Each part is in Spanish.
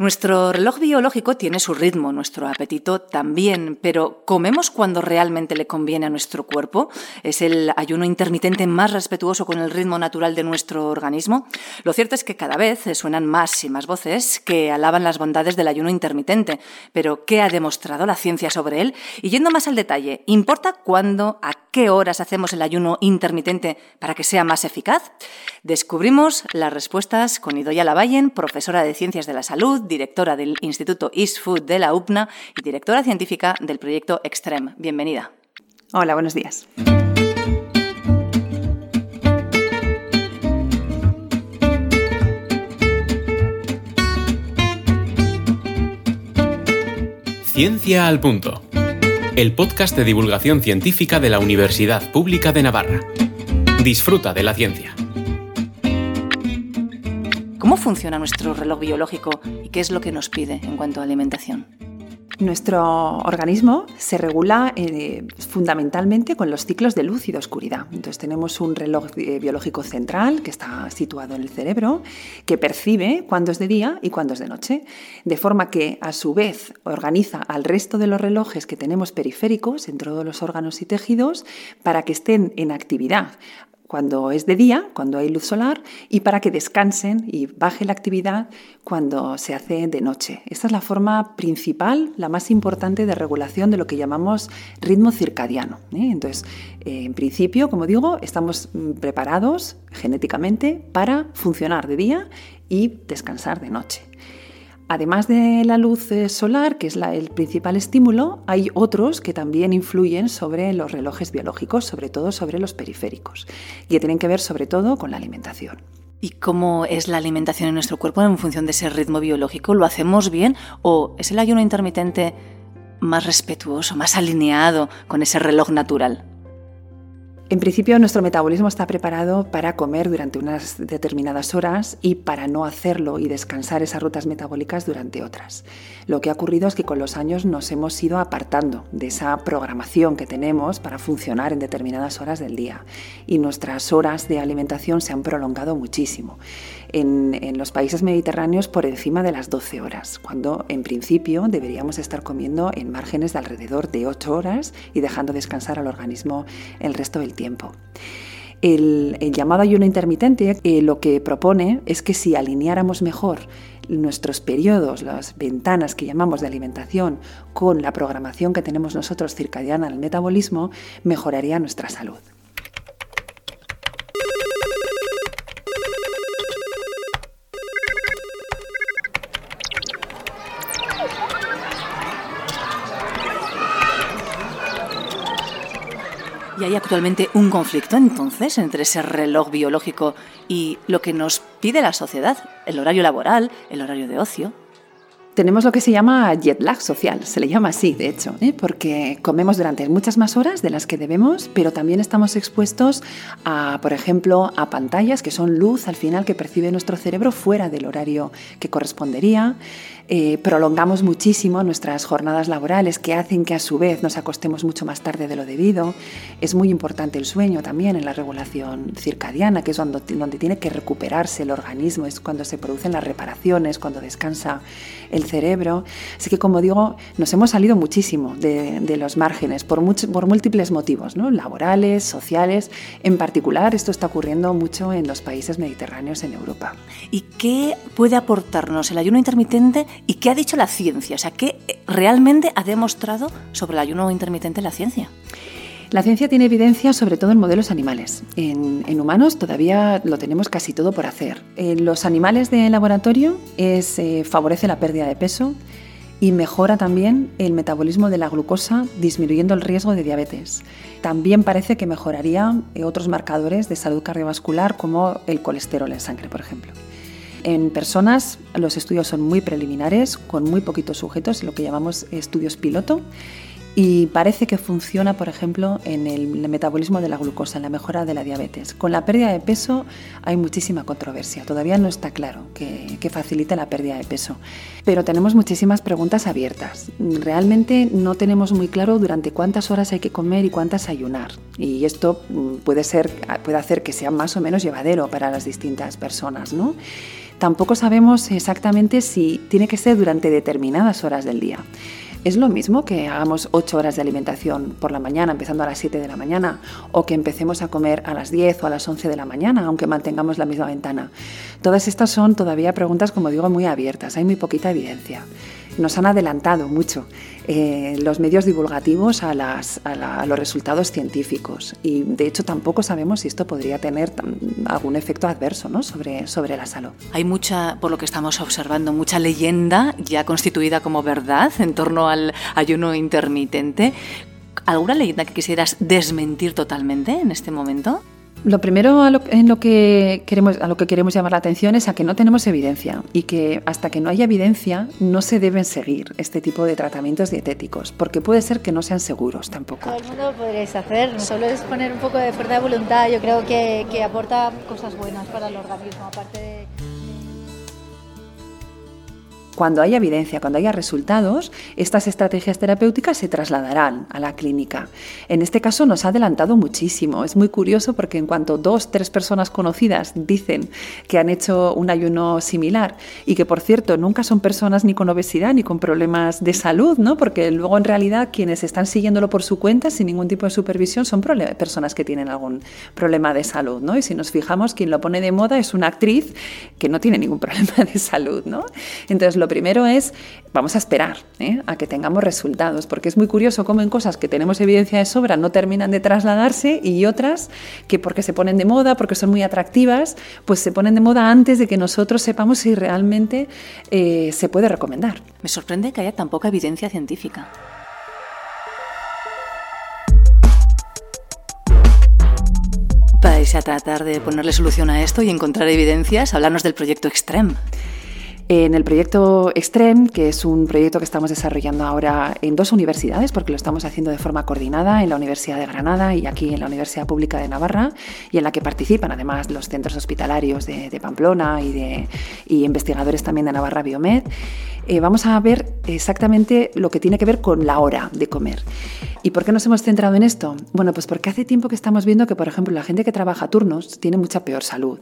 Nuestro reloj biológico tiene su ritmo, nuestro apetito también, pero ¿comemos cuando realmente le conviene a nuestro cuerpo? ¿Es el ayuno intermitente más respetuoso con el ritmo natural de nuestro organismo? Lo cierto es que cada vez suenan más y más voces que alaban las bondades del ayuno intermitente, pero ¿qué ha demostrado la ciencia sobre él? Y yendo más al detalle, ¿importa cuándo, a qué horas hacemos el ayuno intermitente para que sea más eficaz? Descubrimos las respuestas con Idoya Lavallen, profesora de Ciencias de la Salud, directora del Instituto East Food de la UPNA y directora científica del proyecto Extreme. Bienvenida. Hola, buenos días. Ciencia al Punto. El podcast de divulgación científica de la Universidad Pública de Navarra. Disfruta de la ciencia. ¿Cómo funciona nuestro reloj biológico y qué es lo que nos pide en cuanto a alimentación? Nuestro organismo se regula eh, fundamentalmente con los ciclos de luz y de oscuridad. Entonces tenemos un reloj eh, biológico central que está situado en el cerebro que percibe cuándo es de día y cuándo es de noche, de forma que a su vez organiza al resto de los relojes que tenemos periféricos en todos los órganos y tejidos para que estén en actividad cuando es de día, cuando hay luz solar, y para que descansen y baje la actividad cuando se hace de noche. Esta es la forma principal, la más importante de regulación de lo que llamamos ritmo circadiano. ¿eh? Entonces, eh, en principio, como digo, estamos mm, preparados genéticamente para funcionar de día y descansar de noche. Además de la luz eh, solar, que es el principal estímulo, hay otros que también influyen sobre los relojes biológicos, sobre todo sobre los periféricos, y que tienen que ver sobre todo con la alimentación. ¿Y cómo es la alimentación en nuestro cuerpo en función de ese ritmo biológico? ¿Lo hacemos bien o es el ayuno intermitente más respetuoso, más alineado con ese reloj natural? En principio, nuestro metabolismo está preparado para comer durante unas determinadas horas y para no hacerlo y descansar esas rutas metabólicas durante otras. Lo que ha ocurrido es que con los años nos hemos ido apartando de esa programación que tenemos para funcionar en determinadas horas del día y nuestras horas de alimentación se han prolongado muchísimo. En, los países mediterráneos por encima de las 12 horas, cuando en principio deberíamos estar comiendo en márgenes de alrededor de 8 horas y dejando descansar al organismo el resto del tiempo. El, llamado ayuno intermitente eh, lo que propone es que si alineáramos mejor nuestros periodos, las ventanas que llamamos de alimentación, con la programación que tenemos nosotros circadiana el metabolismo, mejoraría nuestra salud. ¿Y hay actualmente un conflicto entonces entre ese reloj biológico y lo que nos pide la sociedad, el horario laboral, el horario de ocio? Tenemos lo que se llama jet lag social, se le llama así, de hecho, ¿eh? porque comemos durante muchas más horas de las que debemos, pero también estamos expuestos a, por ejemplo, a pantallas que son luz al final que percibe nuestro cerebro fuera del horario que correspondería. Eh, prolongamos muchísimo nuestras jornadas laborales que hacen que a su vez nos acostemos mucho más tarde de lo debido. Es muy importante el sueño también en la regulación circadiana, que es donde, donde tiene que recuperarse el organismo, es cuando se producen las reparaciones, cuando descansa el cerebro. Así que, como digo, nos hemos salido muchísimo de, los márgenes por, por múltiples motivos, ¿no? laborales, sociales. En particular, esto está ocurriendo mucho en los países mediterráneos en Europa. ¿Y qué puede aportarnos el ayuno intermitente y qué ha dicho la ciencia? O sea, ¿qué realmente ha demostrado sobre el ayuno intermitente la ciencia? La ciencia tiene evidencia sobre todo en modelos animales. En, humanos todavía lo tenemos casi todo por hacer. En los animales de laboratorio es, eh, favorece la pérdida de peso y mejora también el metabolismo de la glucosa, disminuyendo el riesgo de diabetes. También parece que mejoraría eh, otros marcadores de salud cardiovascular como el colesterol en sangre, por ejemplo. En personas los estudios son muy preliminares, con muy poquitos sujetos, lo que llamamos estudios piloto, y parece que funciona, por ejemplo, en el metabolismo de la glucosa, en la mejora de la diabetes. Con la pérdida de peso hay muchísima controversia. Todavía no está claro que, que facilite la pérdida de peso. Pero tenemos muchísimas preguntas abiertas. Realmente no tenemos muy claro durante cuántas horas hay que comer y cuántas ayunar. Y esto mm, puede, puede hacer que sea más o menos llevadero para las distintas personas. ¿no? tampoco sabemos exactamente si tiene que ser durante determinadas horas del día. ¿Es lo mismo que hagamos 8 horas de alimentación por la mañana, empezando a las 7 de la mañana, o que empecemos a comer a las 10 o a las 11 de la mañana, aunque mantengamos la misma ventana? Todas estas son todavía preguntas, como digo, muy abiertas, hay muy poquita evidencia nos han adelantado mucho eh, los medios divulgativos a, los resultados científicos y de hecho tampoco sabemos si esto podría tener algún efecto adverso sobre, sobre la salud. Hay mucha, por lo que estamos observando, mucha leyenda ya constituida como verdad en torno al ayuno intermitente. ¿Alguna leyenda que quisieras desmentir totalmente en este momento? Lo primero a lo, en lo que queremos, a lo que queremos llamar la atención es a que no tenemos evidencia y que hasta que no haya evidencia no se deben seguir este tipo de tratamientos dietéticos, porque puede ser que no sean seguros tampoco. Todo el mundo lo podréis hacer, solo es poner un poco de fuerza de voluntad, yo creo que, que aporta cosas buenas para el organismo, aparte de cuando haya evidencia, cuando haya resultados, estas estrategias terapéuticas se trasladarán a la clínica. En este caso nos ha adelantado muchísimo. Es muy curioso porque en cuanto dos, tres personas conocidas dicen que han hecho un ayuno similar y que, por cierto, nunca son personas ni con obesidad ni con problemas de salud, ¿no? porque luego en realidad quienes están siguiéndolo por su cuenta sin ningún tipo de supervisión son personas que tienen algún problema de salud. ¿no? Y si nos fijamos, quien lo pone de moda es una actriz que no tiene ningún problema de salud. ¿no? Entonces, lo primero es, vamos a esperar ¿eh? a que tengamos resultados, porque es muy curioso cómo en cosas que tenemos evidencia de sobra no terminan de trasladarse y otras que porque se ponen de moda, porque son muy atractivas, pues se ponen de moda antes de que nosotros sepamos si realmente eh, se puede recomendar. Me sorprende que haya tan poca evidencia científica. vais a tratar de ponerle solución a esto y encontrar evidencias, hablarnos del proyecto Extreme. En el proyecto Extreme, que es un proyecto que estamos desarrollando ahora en dos universidades, porque lo estamos haciendo de forma coordinada en la Universidad de Granada y aquí en la Universidad Pública de Navarra, y en la que participan además los centros hospitalarios de, Pamplona y, de, y investigadores también de Navarra Biomed. Eh, vamos a ver exactamente lo que tiene que ver con la hora de comer. ¿Y por qué nos hemos centrado en esto? Bueno, pues porque hace tiempo que estamos viendo que, por ejemplo, la gente que trabaja turnos tiene mucha peor salud.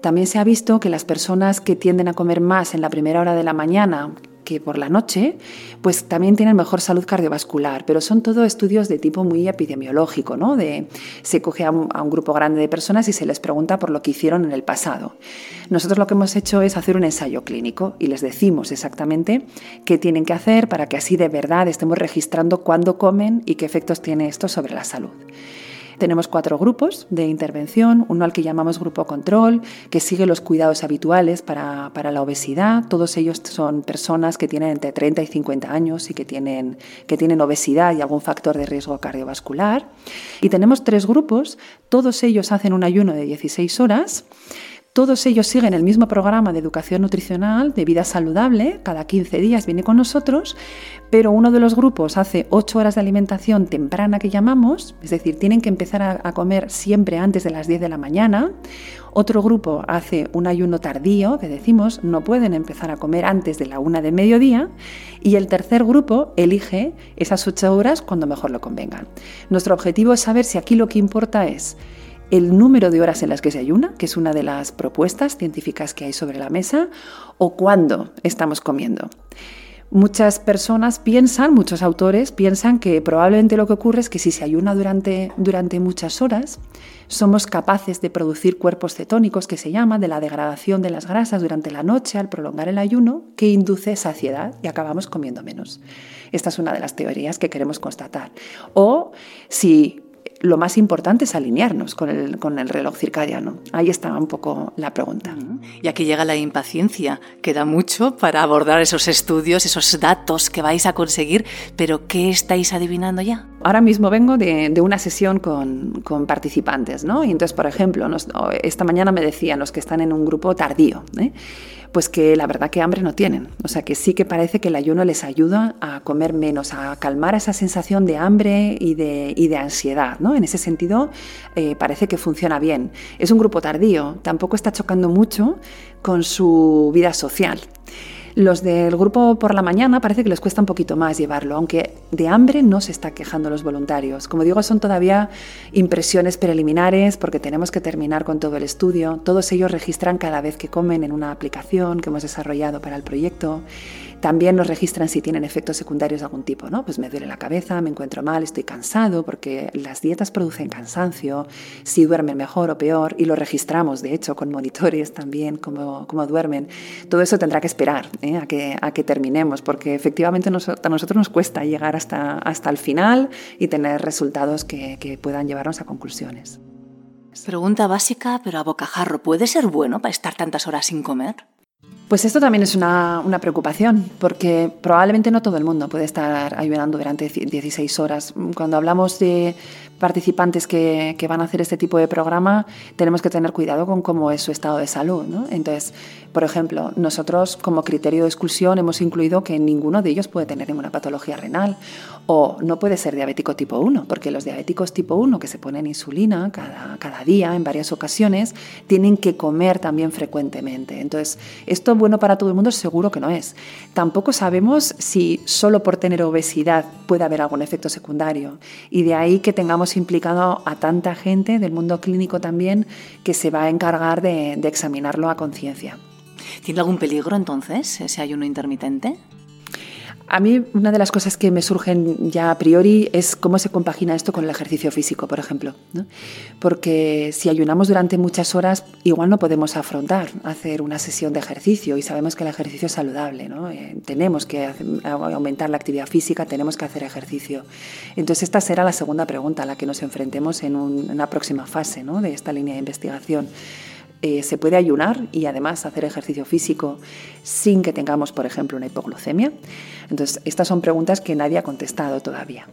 También se ha visto que las personas que tienden a comer más en la primera hora de la mañana, que por la noche, pues también tienen mejor salud cardiovascular, pero son todo estudios de tipo muy epidemiológico, ¿no? De, se coge a un, a un, grupo grande de personas y se les pregunta por lo que hicieron en el pasado. Nosotros lo que hemos hecho es hacer un ensayo clínico y les decimos exactamente qué tienen que hacer para que así de verdad estemos registrando cuándo comen y qué efectos tiene esto sobre la salud. Tenemos cuatro grupos de intervención, uno al que llamamos grupo control, que sigue los cuidados habituales para, la obesidad. Todos ellos son personas que tienen entre 30 y 50 años y que tienen, que tienen obesidad y algún factor de riesgo cardiovascular. Y tenemos tres grupos, todos ellos hacen un ayuno de 16 horas todos ellos siguen el mismo programa de educación nutricional, de vida saludable, cada 15 días viene con nosotros, pero uno de los grupos hace 8 horas de alimentación temprana que llamamos, es decir, tienen que empezar a, comer siempre antes de las 10 de la mañana. Otro grupo hace un ayuno tardío, que decimos, no pueden empezar a comer antes de la una de mediodía. Y el tercer grupo elige esas 8 horas cuando mejor lo convengan. Nuestro objetivo es saber si aquí lo que importa es el número de horas en las que se ayuna, que es una de las propuestas científicas que hay sobre la mesa, o cuándo estamos comiendo. Muchas personas piensan, muchos autores piensan que probablemente lo que ocurre es que si se ayuna durante, durante muchas horas, somos capaces de producir cuerpos cetónicos, que se llama, de la degradación de las grasas durante la noche al prolongar el ayuno, que induce saciedad y acabamos comiendo menos. Esta es una de las teorías que queremos constatar. O si lo más importante es alinearnos con el, con el reloj circadiano. Ahí está un poco la pregunta. Y aquí llega la impaciencia. Queda mucho para abordar esos estudios, esos datos que vais a conseguir, pero ¿qué estáis adivinando ya? Ahora mismo vengo de, de una sesión con, con, participantes, ¿no? Y entonces, por ejemplo, esta mañana me decían los que están en un grupo tardío, ¿eh? Pues que la verdad que hambre no tienen. O sea que sí que parece que el ayuno les ayuda a comer menos, a calmar esa sensación de hambre y de, y de ansiedad. ¿no? En ese sentido eh, parece que funciona bien. Es un grupo tardío, tampoco está chocando mucho con su vida social. Los del grupo por la mañana parece que les cuesta un poquito más llevarlo, aunque de hambre no se está quejando los voluntarios. Como digo, son todavía impresiones preliminares porque tenemos que terminar con todo el estudio. Todos ellos registran cada vez que comen en una aplicación que hemos desarrollado para el proyecto también nos registran si tienen efectos secundarios de algún tipo, ¿no? Pues me duele la cabeza, me encuentro mal, estoy cansado, porque las dietas producen cansancio, si duermen mejor o peor, y lo registramos, de hecho, con monitores también, como, como duermen. Todo eso tendrá que esperar ¿eh? a, que, a que terminemos, porque efectivamente a nosotros nos cuesta llegar hasta, hasta el final y tener resultados que, que puedan llevarnos a conclusiones. Pregunta básica, pero a bocajarro, ¿puede ser bueno para estar tantas horas sin comer? Pues esto también es una, preocupación, porque probablemente no todo el mundo puede estar ayunando durante 16 horas. Cuando hablamos de participantes que, van a hacer este tipo de programa, tenemos que tener cuidado con cómo es su estado de salud. Entonces, por ejemplo, nosotros como criterio de exclusión hemos incluido que ninguno de ellos puede tener ninguna patología renal o no puede ser diabético tipo 1, porque los diabéticos tipo 1 que se ponen insulina cada, cada día en varias ocasiones tienen que comer también frecuentemente. Entonces, esto bueno para todo el mundo seguro que no es. Tampoco sabemos si solo por tener obesidad puede haber algún efecto secundario y de ahí que tengamos implicado a tanta gente del mundo clínico también que se va a encargar de, de examinarlo a conciencia. ¿Tiene algún peligro entonces ese ayuno intermitente? A mí una de las cosas que me surgen ya a priori es cómo se compagina esto con el ejercicio físico, por ejemplo. Porque si ayunamos durante muchas horas, igual no podemos afrontar hacer una sesión de ejercicio y sabemos que el ejercicio es saludable. ¿no? Eh, tenemos que aumentar la actividad física, tenemos que hacer ejercicio. Entonces esta será la segunda pregunta a la que nos enfrentemos en, una próxima fase de esta línea de investigación. Eh, se puede ayunar y además hacer ejercicio físico sin que tengamos, por ejemplo, una hipoglucemia. Entonces, estas son preguntas que nadie ha contestado todavía.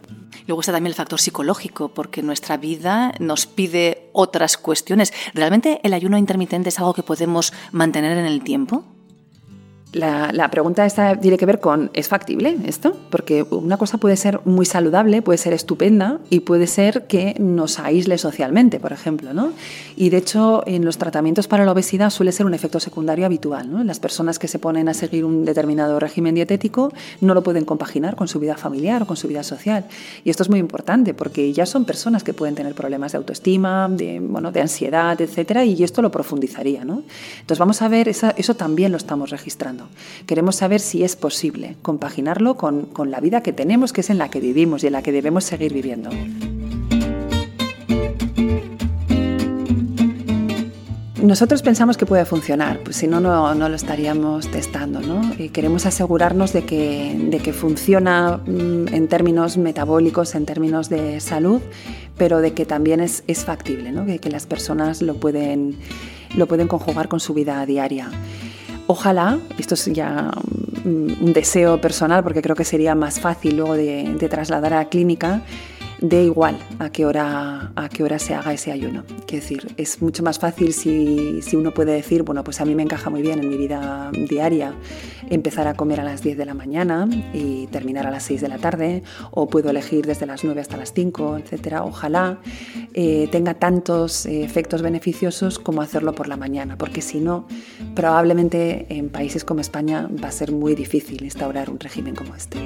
Luego está también el factor psicológico, porque nuestra vida nos pide otras cuestiones. ¿Realmente el ayuno intermitente es algo que podemos mantener en el tiempo? La, pregunta esta tiene que ver con, ¿es factible esto? Porque una cosa puede ser muy saludable, puede ser estupenda y puede ser que nos aísle socialmente, por ejemplo. ¿no? Y de hecho, en los tratamientos para la obesidad suele ser un efecto secundario habitual. Las personas que se ponen a seguir un determinado régimen dietético no lo pueden compaginar con su vida familiar o con su vida social. Y esto es muy importante porque ya son personas que pueden tener problemas de autoestima, de, bueno, de ansiedad, etcétera, y esto lo profundizaría. ¿no? Entonces vamos a ver, eso también lo estamos registrando. Queremos saber si es posible compaginarlo con, con la vida que tenemos, que es en la que vivimos y en la que debemos seguir viviendo. Nosotros pensamos que puede funcionar, pues si no, no, lo estaríamos testando. ¿no? Y queremos asegurarnos de que, de que funciona mm, en términos metabólicos, en términos de salud, pero de que también es, factible, ¿no? que, que las personas lo pueden, lo pueden conjugar con su vida diaria. Ojalá, esto es ya un deseo personal porque creo que sería más fácil luego de, de trasladar a la clínica, de igual a qué hora, a qué hora se haga ese ayuno. Quiero decir, es mucho más fácil si, si, uno puede decir, bueno, pues a mí me encaja muy bien en mi vida diaria empezar a comer a las 10 de la mañana y terminar a las 6 de la tarde, o puedo elegir desde las 9 hasta las 5, etc. Ojalá eh, tenga tantos efectos beneficiosos como hacerlo por la mañana, porque si no, probablemente en países como España va a ser muy difícil instaurar un régimen como este.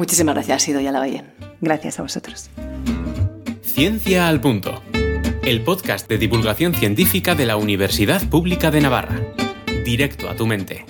Muchísimas gracias, Sido la Valle. Gracias a vosotros. Ciencia al Punto, el podcast de divulgación científica de la Universidad Pública de Navarra. Directo a tu mente.